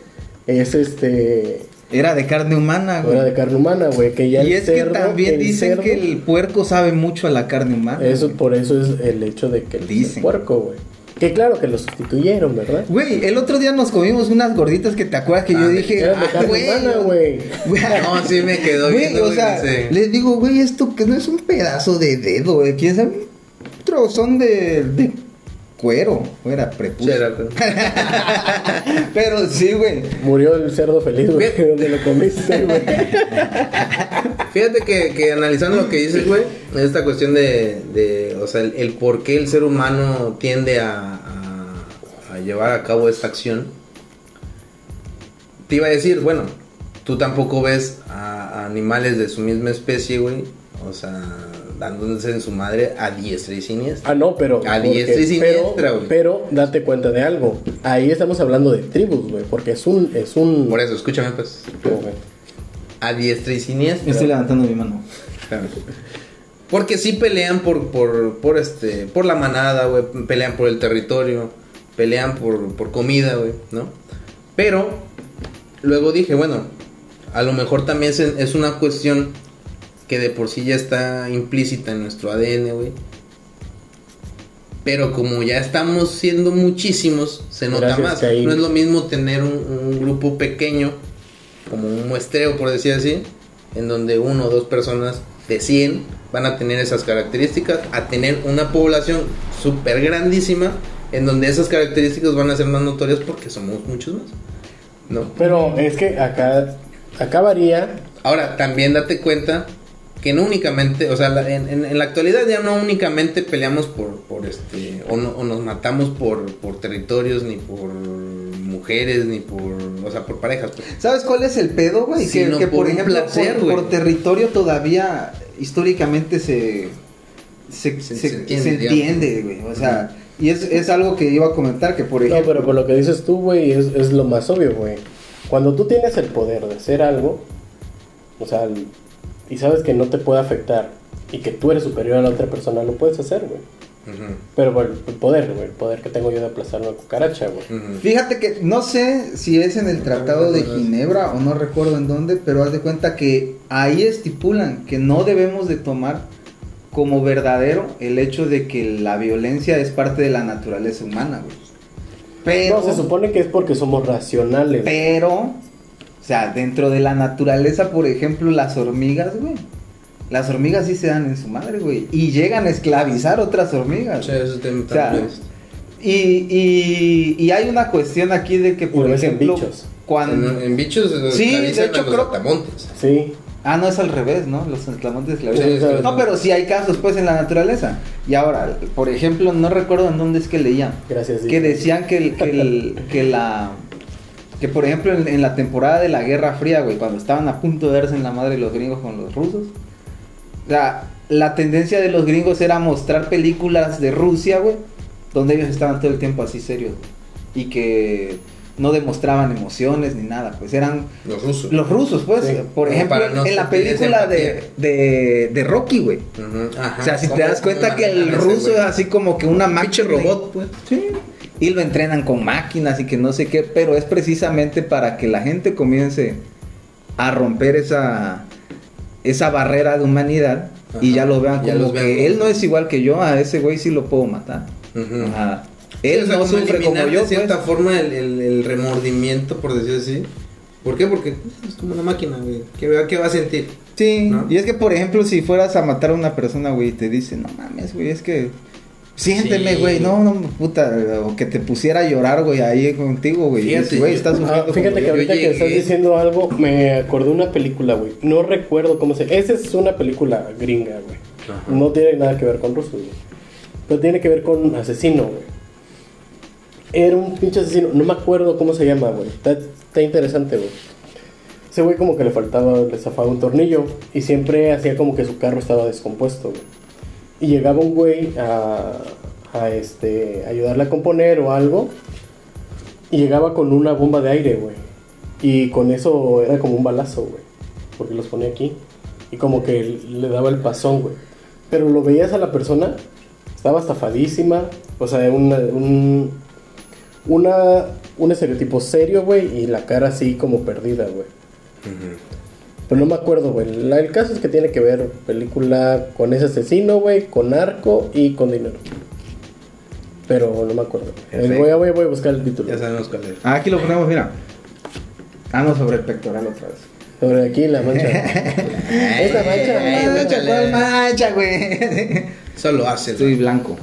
es este Era de carne humana, güey. fuera de carne humana, güey, que ya y el es que también dicen cerdo, que el puerco sabe mucho a la carne humana. eso güey. por eso es el hecho de que el Dicen. puerco, güey. Que claro que lo sustituyeron, ¿verdad? Güey, el otro día nos comimos unas gorditas que te acuerdas que Ah, yo de- dije, Era de ah, carne güey. humana, güey. No, sí me quedó Güey, viendo, o sea, sí. les digo, güey, esto que no es un pedazo de dedo, güey, quién sabe, un trozón de, de cuero, era prepucio. Pero sí, güey. Murió el cerdo feliz, güey, donde lo comiste, güey. Fíjate que, que analizando lo que dices, güey, esta cuestión de, de o sea, el, el por qué el ser humano tiende a, a- a llevar a cabo esta acción, te iba a decir, bueno, tú tampoco ves a, a animales de su misma especie, güey, o sea, dándose en su madre a diestra y siniestra. Ah, no, pero. A diestra y siniestra, pero, güey. pero date cuenta de algo. Ahí estamos hablando de tribus, güey. Porque es un. Es un Por eso, escúchame, pues, a diestra y siniestra. Estoy levantando mi mano. Porque sí pelean por, por, por este, por la manada, güey, pelean por el territorio, pelean por, por comida, güey, ¿no? Pero luego dije, bueno, a lo mejor también es, es una cuestión que de por sí ya está implícita en nuestro ADN, güey. Pero como ya estamos siendo muchísimos, se nota Gracias, más. Caín. No es lo mismo tener un, un grupo pequeño, como un muestreo, por decir así, en donde uno o dos personas de 100 van a tener esas características, a tener una población súper grandísima, en donde esas características van a ser más notorias porque somos muchos más. ¿No? Pero es que acá. Acá varía. Ahora, también date cuenta que no únicamente, o sea, la- en, en- en la actualidad ya no únicamente peleamos por, por este, o, no- o nos matamos por, por territorios, ni por mujeres, ni por, o sea, por parejas. pues. ¿Sabes cuál es el pedo, güey? que, que, por ejemplo, placer, por, territorio todavía históricamente se se, Se- se- se entiende, güey. O sea, y es, es algo que iba a comentar que por No, ejemplo, pero por lo que dices tú, güey, es, es lo más obvio, güey. Cuando tú tienes el poder de hacer algo, o sea, el- y sabes que no te puede afectar y que tú eres superior a la otra persona, lo puedes hacer, güey. Pero bueno, el poder, güey, el poder que tengo yo de aplastar una cucaracha, güey. Fíjate que no sé si es en el Tratado de Ginebra o no recuerdo en dónde, pero haz de cuenta que ahí estipulan que no debemos de tomar como verdadero el hecho de que la violencia es parte de la naturaleza humana, güey. Pero, No, se supone que es porque somos racionales. pero, o sea, dentro de la naturaleza, por ejemplo, las hormigas, güey. Las hormigas sí se dan en su madre, güey. Y llegan a esclavizar otras hormigas. Sí, eso también- O sea. Y, y, y hay una cuestión aquí de que, por lo ves en ejemplo, bichos. cuando... En, en bichos Sí, de hecho, creo-. Sí. Ah, no, es al revés, ¿no? Los eslamontes Sí, no, pero sí hay casos, pues, en la naturaleza. Y ahora, por ejemplo, no recuerdo en dónde es que leía. Gracias. Que decían que, el, que, el- que la... Que, por ejemplo, en, en la temporada de la Guerra Fría, güey, cuando estaban a punto de darse en la madre los gringos con los rusos. Sea, la tendencia de los gringos era mostrar películas de Rusia, güey, donde ellos estaban todo el tiempo así serios. Y que no demostraban emociones ni nada, pues eran Los rusos. los rusos, pues, Sí. por ejemplo, no en la película de, de, de Rocky, güey. Ajá. O sea, si te ¿Cómo- das cuenta que el ruso es así como que una máquina. robot, pues. Sí. Y lo entrenan con máquinas y que no sé qué, pero es precisamente para que la gente comience a romper esa esa barrera de humanidad y ya lo vean Ya como vean que él no es igual que yo, a ese güey sí lo puedo matar. Ujú. Ajá. Sí, Él o sea, no como sufre eliminar como yo, de cierta pues. forma el, el- el remordimiento, por decirlo así. ¿Por qué? Porque es como una máquina, güey. ¿Qué, va- qué va a sentir? Sí, ¿no? y es que por ejemplo, si fueras a matar a una persona, güey, y te dice, no mames, güey, es que siénteme, Sí. güey, no, no, puta, o que te pusiera a llorar, güey, ahí contigo, güey, Fíjate, güey, estás Ah, fíjate como que yo. ahorita que estás diciendo algo, me acordé de una película, güey. No recuerdo cómo se. Esa es una película gringa, güey. No tiene nada que ver con rusos, güey. Pero tiene que ver con asesino, güey. Era un pinche asesino. No me acuerdo cómo se llama, güey. Está, está interesante, güey. Ese güey como que le faltaba, le zafaba un tornillo. Y siempre hacía como que su carro estaba descompuesto, güey. Y llegaba un güey a, a este, ayudarle a componer o algo. Y llegaba con una bomba de aire, güey. Y con eso era como un balazo, güey. Porque los ponía aquí. Y como que le daba el pasón, güey. Pero lo veías a la persona, estaba estafadísima. O sea, una, un, una, un estereotipo serio, güey. Y la cara así como perdida, güey. Ujú. Pero no me acuerdo, güey. La- El caso es que tiene que ver película con ese asesino, güey, con arco y con dinero. Pero no me acuerdo. Eh. Voy a, voy a- voy a buscar el título. Ya sabemos cuál es. Ah, aquí lo ponemos, mira. Ah, no, sobre el pectoral otra vez. Sobre aquí la mancha. Esta mancha. Ay, mancha. ¿cuál mancha, güey? Eso lo hace. Estoy blanco.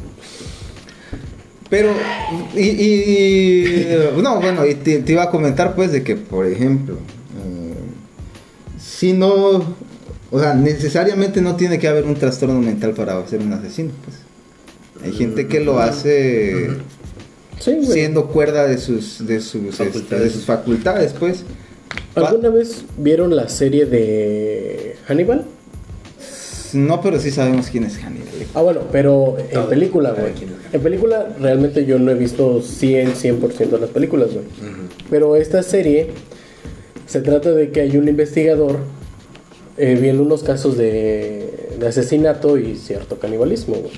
Pero, y, y- no, bueno, y te, te iba a comentar pues de que, por ejemplo, si no, o sea, necesariamente no tiene que haber un trastorno mental para ser un asesino, pues. Hay gente que lo hace Sí, güey. siendo cuerda de sus, de sus, Facultades. de sus facultades, pues. Va- ¿Alguna vez vieron la serie de Hannibal? No, pero sí sabemos quién es Hannibal. Ah, bueno, pero en Todo. película, güey. En película realmente yo no he visto 100, 100% de las películas, güey. Pero esta serie se trata de que hay un investigador eh, viendo unos casos de, de asesinato y cierto canibalismo, güey.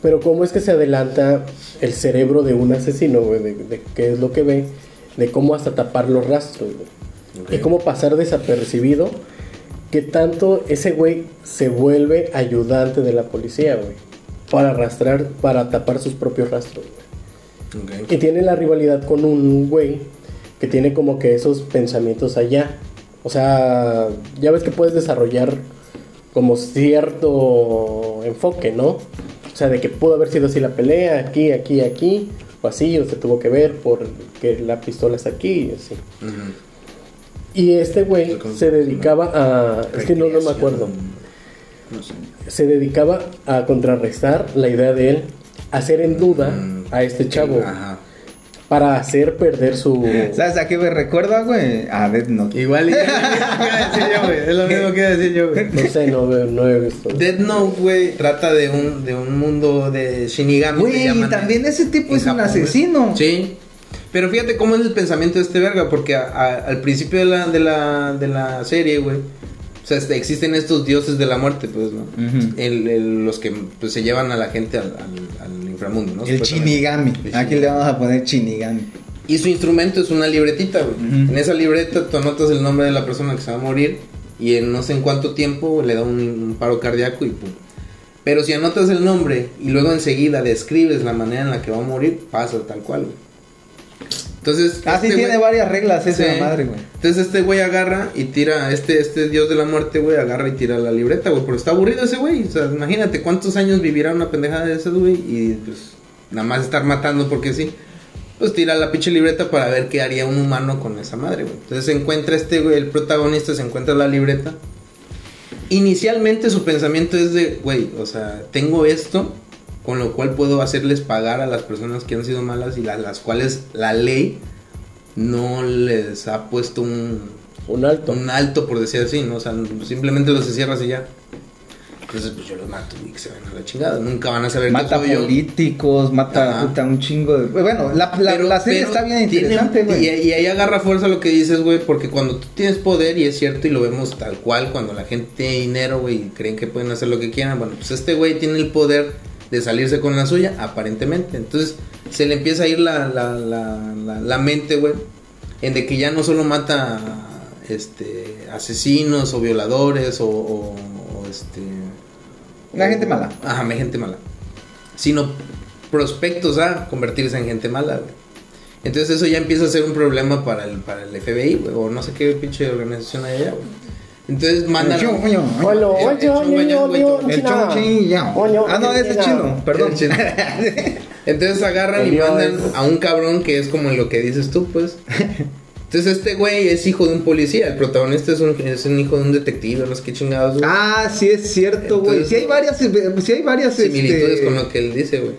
Pero cómo es que se adelanta el cerebro de un asesino, güey, de, de qué es lo que ve, de cómo hasta tapar los rastros, güey. Y cómo pasar desapercibido que tanto ese güey se vuelve ayudante de la policía, güey. Para arrastrar, para tapar sus propios rastros, güey. Y tiene la rivalidad con un güey que tiene como que esos pensamientos allá. O sea, ya ves que puedes desarrollar como cierto enfoque, ¿no? O sea, de que pudo haber sido así la pelea, aquí, aquí, aquí, o así, o se tuvo que ver porque la pistola está aquí, y así. Y este güey se dedicaba a... Es que no, no me acuerdo. No sé. Se dedicaba a contrarrestar la idea de él, hacer en duda Mm, a este chavo Ajá. Para hacer perder su... ¿Sabes a qué me recuerda, güey? A Death Note. Igual, es lo mismo que iba a decir yo, güey. Es lo mismo que iba a decir yo, güey. No sé, no, veo- no he visto. Dead Note, güey, trata de un, de un mundo de Shinigami. Güey, y también ese tipo es un Japón, asesino. Sí. Pero fíjate cómo es el pensamiento de este verga, porque a- a- al principio de la, de la, de la serie, güey, o sea, este, existen estos dioses de la muerte, pues, ¿no? El- el- los que pues, se llevan a la gente al, al- al inframundo, ¿no? El. Shinigami. El Aquí le vamos a poner Shinigami. Y su instrumento es una libretita, güey. En esa libreta tú anotas el nombre de la persona que se va a morir y en no sé en cuánto tiempo le da un, un paro cardíaco y pum. Pero si anotas el nombre y luego enseguida describes la manera en la que va a morir, pasa tal cual, güey. Entonces, Ah, sí, este tiene varias reglas esa Sí. madre, güey. Entonces este güey agarra y tira, este, este dios de la muerte, güey, agarra y tira la libreta, güey, porque está aburrido ese güey. O sea, imagínate cuántos años vivirá una pendejada de esas, güey, y pues nada más estar matando porque sí. pues tira la pinche libreta para ver qué haría un humano con esa madre, güey. Entonces se encuentra este, güey, el protagonista se encuentra la libreta. Inicialmente su pensamiento es de, güey, o sea, tengo esto, con lo cual puedo hacerles pagar a las personas que han sido malas y las, las cuales la ley no les ha puesto un, Un alto. un alto, por decir así, ¿no? O sea, simplemente los encierras y ya. Entonces, pues yo los mato y que se vayan a la chingada. Nunca van a saber Mata qué soy yo. políticos, mata Ajá. puta, un chingo de... Bueno, la, la, Pero- la serie está bien interesante, y, güey. y ahí agarra fuerza lo que dices, güey, porque cuando tú tienes poder, y es cierto, y lo vemos tal cual, cuando la gente tiene dinero, güey, y creen que pueden hacer lo que quieran, bueno, pues este güey tiene el poder de salirse con la suya, aparentemente. Entonces, se le empieza a ir la, la, la, la, mente, güey, en de que ya no solo mata este asesinos o violadores o, o- o, este La gente mala. Ajá, gente mala. Sino prospectos a convertirse en gente mala, güey. Entonces eso ya empieza a ser un problema para el, para el FBI, güey, o no sé qué pinche organización hay allá, güey. Entonces mandan... El Ah, no, ese es China. chino, perdón. El chino. Entonces agarran y mandan a un cabrón que es como lo que dices tú, pues. Entonces este güey es hijo de un policía, el protagonista es un, es un hijo de un detective, no sé qué chingados, güey. Ah, sí es cierto, güey. Sí hay varias, sí hay varias similitudes este, con lo que él dice, güey.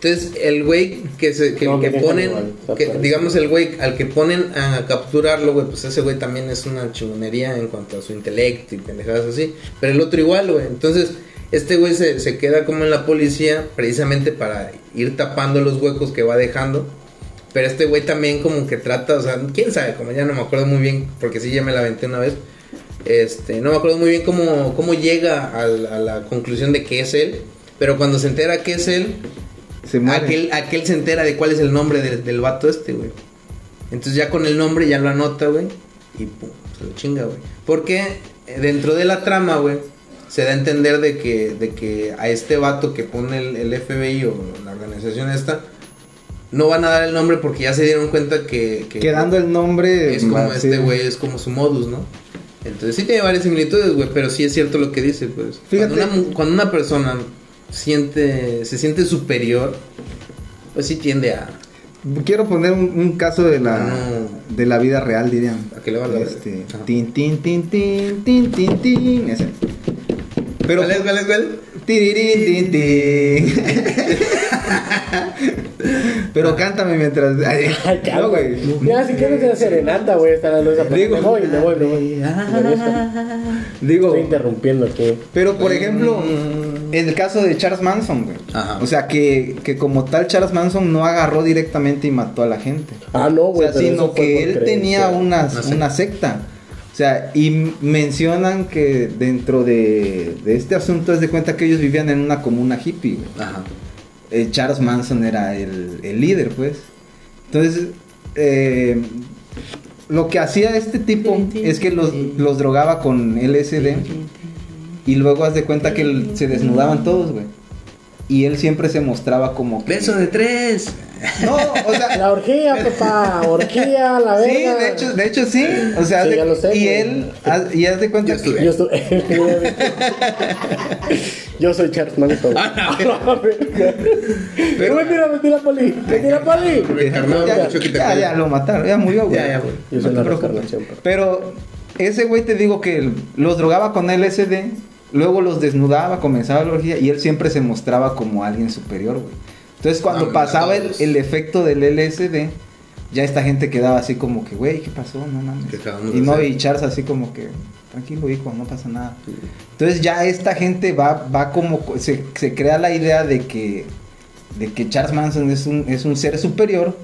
Entonces, el güey que, se, que, No, que ponen, igual, que, digamos el güey al que ponen a capturarlo, güey, pues ese güey también es una chingonería en cuanto a su intelecto y pendejadas así. Pero el otro igual, güey. Entonces, este güey se, se queda como en la policía precisamente para ir tapando los huecos que va dejando. Pero este güey también como que trata, o sea, quién sabe, como ya no me acuerdo muy bien, porque sí ya me la aventé una vez. Este, no me acuerdo muy bien cómo, cómo llega al- a la conclusión de que es él. Pero cuando se entera que es él, Se muere. aquel, aquel se entera de cuál es el nombre del, del vato este, güey. Entonces ya con el nombre ya lo anota, güey. Y pum, se lo chinga, güey. Porque eh, dentro de la trama, güey, se da a entender de que, de que a este vato que pone el, el FBI o la organización esta, no van a dar el nombre porque ya se dieron cuenta que... que Quedando el nombre. es como este güey, es como su modus, ¿no? Entonces sí tiene varias similitudes, güey, pero sí es cierto lo que dice, pues. Fíjate. Cuando una, cuando una persona siente, se siente superior, pues sí tiende a, Quiero poner un, un caso de la, No. de la vida real, dirían. a que le valga. Este, Ajá. tin, tin, tin, tin, tin, tin, tin, ese. Pero, ¿Cuál es, cuál es, cuál es? Tirirín, tin, tin. Pero cántame mientras. Ay, Ay, no, güey. Ya, si quieres hacer serenata, güey, estar dando esa Digo- Me voy, me voy, me voy. Me. Digo, Estoy interrumpiendo aquí. pero por ejemplo, Mm. El caso de Charles Manson, güey. Ajá. O sea, que, que como tal Charles Manson no agarró directamente y mató a la gente. Ah, no, O güey. sea, pero eso sino que él creencia. tenía una, Una secta. una secta. O sea, y mencionan que dentro de, de este asunto es de cuenta que ellos vivían en una comuna hippie. güey. Ajá. Eh, Charles Manson era el, el líder, pues. Entonces, eh, lo que hacía este tipo es que los, los drogaba con LSD y luego haz de cuenta que él- se desnudaban todos, güey. Y él siempre se mostraba como que... Beso de tres. No, o sea, La orgía, papá. Orgía, la Sí, verga. de hecho, de hecho sí. O sea, Sí, de- ya lo sé, y güey. él, haz- y haz de cuenta Yo que-. Yo estoy. Yo soy Charles Manson. Ah, Pero mentira, mentira, Poli. Mentira, Poli. Reencarnado, ya, mucho que te ya, ya lo mataron, ya murió, güey. Ya, ya, güey. Yo soy No la reencarnación, pero- Pero ese güey te digo que los drogaba con LSD, luego los desnudaba, comenzaba la orgía y él siempre se mostraba como alguien superior, güey. Entonces cuando No, pasaba el, el efecto del LSD, ya esta gente quedaba así como que, güey, ¿qué pasó? No mames. ¿Qué acabamos Y no, y Charles así como que, tranquilo hijo, no pasa nada. Entonces ya esta gente va, va como, se, se crea la idea de que, de que Charles Manson es un, es un ser superior.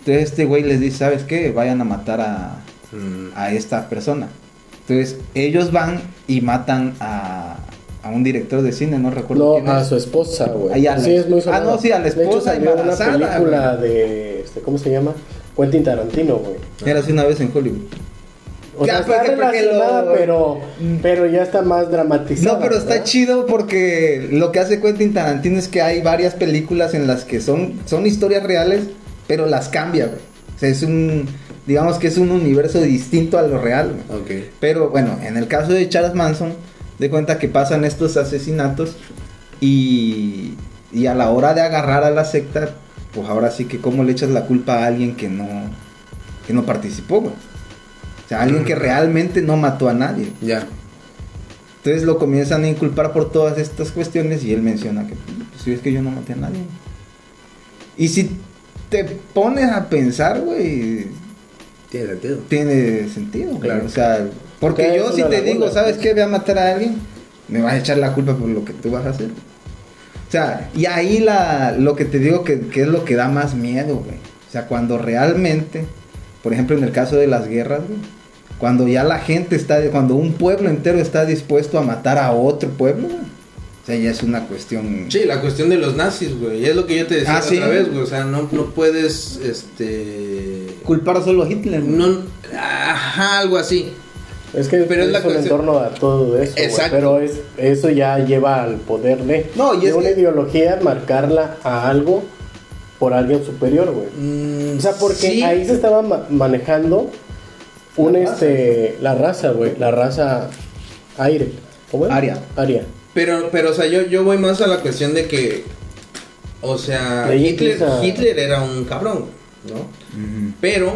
Entonces este güey les dice, ¿sabes qué? Vayan a matar a, Mm. a esta persona. Entonces ellos van y matan a, a un director de cine, no recuerdo No, quién a es. su esposa, güey. La- Sí, es muy Ah, no, sí, a la De hecho, esposa salió una película de. Este, ¿Cómo se llama? Quentin Tarantino, güey. Era así una vez en Hollywood. O sea, está relacionada, lo- pero, pero ya está más dramatizada. No, pero está chido porque lo que hace Quentin Tarantino es que hay varias películas en las que son, son historias reales, pero las cambia, güey. O sea, es un, digamos que es un universo distinto a lo real, güey. Ok. Pero bueno, en el caso de Charles Manson, de cuenta que pasan estos asesinatos y, y a la hora de agarrar a la secta, pues ahora sí que cómo le echas la culpa a alguien que no, que no participó, güey. O sea, alguien que realmente no mató a nadie. Ya. Entonces lo comienzan a inculpar por todas estas cuestiones y él menciona que, pues, sí, es que yo no maté a nadie. Y si te pones a pensar, güey, Tiene sentido. tiene sentido. Claro. O sea, porque yo si te laguna, digo, ¿sabes qué? Voy a matar a alguien, me vas a echar la culpa por lo que tú vas a hacer. O sea, y ahí la, lo que te digo que, que es lo que da más miedo, güey. O sea, cuando realmente, por ejemplo, en el caso de las guerras, güey, cuando ya la gente está, cuando un pueblo entero está dispuesto a matar a otro pueblo, güey. O sea, ya es una cuestión... Sí, la cuestión de los nazis, güey. Y es lo que yo te decía Ah, otra vez, güey. O sea, no, no puedes, este... Culpar solo a Hitler. No, ajá, algo así. Es que Pero es es, la un cuestión- entorno a todo eso, Exacto. pero es, eso ya lleva al poder de, No, y de es una que- ideología, marcarla a algo por alguien superior, güey. Mm, O sea, porque sí. ahí se estaba ma- manejando un La este la raza, güey, la raza aire. ¿Cómo es? Aria. Aria. Pero, pero, o sea, yo, yo voy más a la cuestión de que... O sea, Hitler, Hitler era un cabrón, ¿no? Pero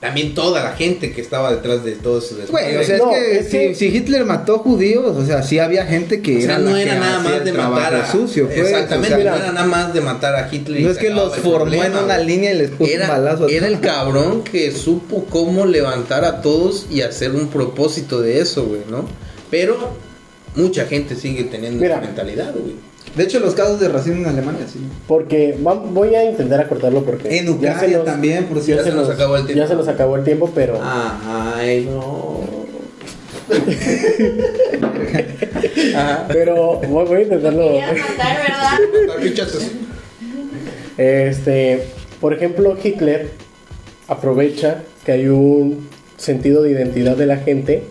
también toda la gente que estaba detrás de todo ese Güey, o sea, No, es, que, es que- Si, si Hitler mató judíos, o sea, sí había gente que O sea, era no era nada más de matar a... sucio, pues, Exactamente, o sea, no era nada más de matar a Hitler y No es que los formó problema, en una línea y les puso un Era, balazo. a era el cabrón que supo cómo levantar a todos y hacer un propósito de eso, güey, ¿no? Pero mucha gente sigue teniendo Mira. esa mentalidad, güey. De hecho, los casos de racismo en Alemania, sí. Porque voy a intentar acortarlo porque En ya Ucrania también, por ya cierto. se nos acabó el tiempo. Ya se nos acabó el tiempo, pero Ay, no. Ajá. pero voy, voy a intentarlo. Querías matar, ¿verdad? ¿Qué chaces? Este, por ejemplo, Hitler aprovecha que hay un sentido de identidad de la gente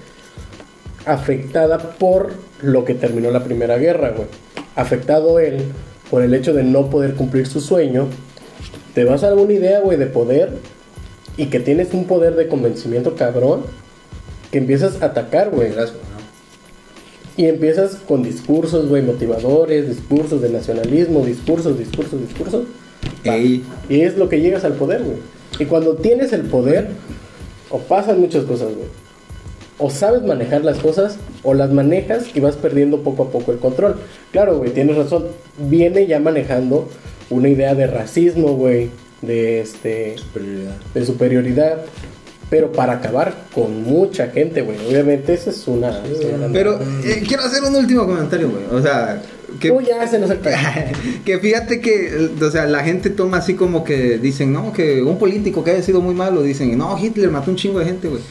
afectada por lo que terminó la Primera Guerra, güey. Afectado él por el hecho de no poder cumplir su sueño. Te vas a dar una idea, güey, de poder y que tienes un poder de convencimiento cabrón que empiezas a atacar, güey. Y empiezas con discursos, güey, motivadores, discursos de nacionalismo, discursos, discursos, discursos. Ey. Y es lo que llegas al poder, güey. Y cuando tienes el poder, o pasan muchas cosas, güey. O sabes manejar las cosas, o las manejas y vas perdiendo poco a poco el control. Claro, güey, tienes razón. Viene ya manejando una idea de racismo, güey. De este. De superioridad. Pero para acabar con mucha gente, güey. Obviamente, esa es una. es una gran- Pero eh, quiero hacer un último comentario, güey. O sea, que, Uy, ya se nos que fíjate que, o sea, la gente toma así como que dicen, no, que un político que haya sido muy malo, dicen, no, Hitler mató un chingo de gente, güey.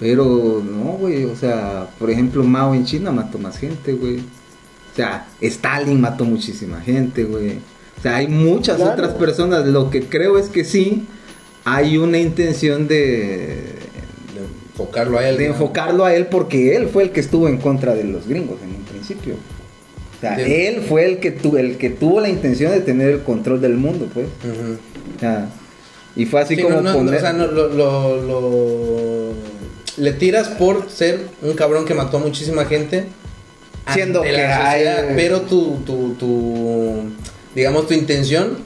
Pero no, güey, o sea, por ejemplo, Mao en China mató más gente, güey. O sea, Stalin mató muchísima gente, güey. O sea, hay muchas Claro. otras personas. Lo que creo es que sí hay una intención de, De enfocarlo a él. de ¿no? enfocarlo a él porque él fue el que estuvo en contra de los gringos en un principio. O sea, De- él fue el que, tu- el que tuvo la intención de tener el control del mundo, pues. O sea, y fue así Sí, como no, no, poner... o sea, lo- lo- le tiras por ser un cabrón que mató a muchísima gente. Siendo que hay- pero tu, tu, tu, digamos, tu intención.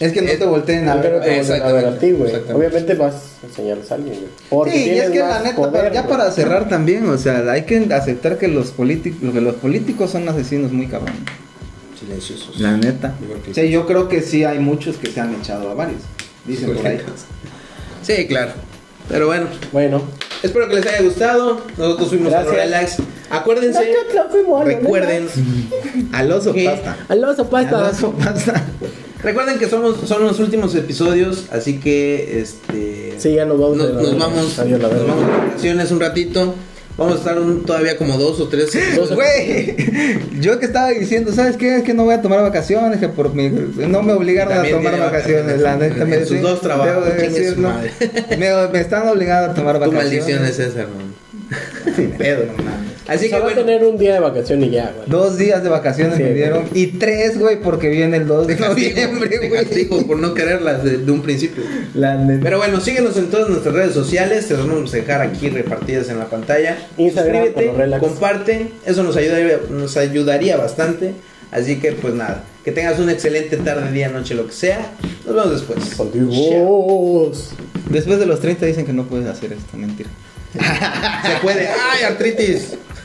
es que no es- te volteen a No, pero ver. te a ver a ti, güey. Obviamente vas a enseñarles a alguien, güey. Porque Sí, y es que la neta, poder, ya para cerrar también, o sea, hay que aceptar que los políticos, que los políticos son asesinos muy cabrones. Silenciosos. La neta. O sea, yo creo que sí hay muchos que se han echado a varios. Dicen por ahí. Sí, claro. Pero bueno, Bueno. Espero que les haya gustado. Nosotros fuimos a Gracias. Relax. Acuérdense, a los recuerden, Al oso ¿Qué? pasta. Al oso pasta. Al oso pasta. recuerden que somos, son los últimos episodios, así que este Sí, ya nos vamos. nos, de la nos vamos, Adiós, la nos vamos de vacaciones un ratito. Vamos a estar un- todavía como dos o tres. Dos- Güey, yo que estaba diciendo, ¿sabes qué? Es que no voy a tomar vacaciones, que por mi, no me obligaron a tomar vacaciones, la neta me sus dos trabajos. Me, me están obligando a tomar Tu vacaciones. maldición es esa, hermano. Sin pedo, no Así Se que va bueno, a tener un día de vacación y ya, güey. Dos días de vacaciones Sí, me dieron y tres, güey, porque viene el 2 de noviembre, de güey. castigo por no quererlas de, de un principio. La. Pero bueno, síguenos en todas nuestras redes sociales, te las vamos a dejar aquí repartidas en la pantalla. Instagram, Suscríbete, comparte, eso nos ayudaría, nos ayudaría bastante Así que pues nada, que tengas una excelente tarde, día, noche, lo que sea. Nos vemos después. Adiós. Después de los 30 dicen que no puedes hacer esto, mentira. Se puede. ¡Ay, artritis!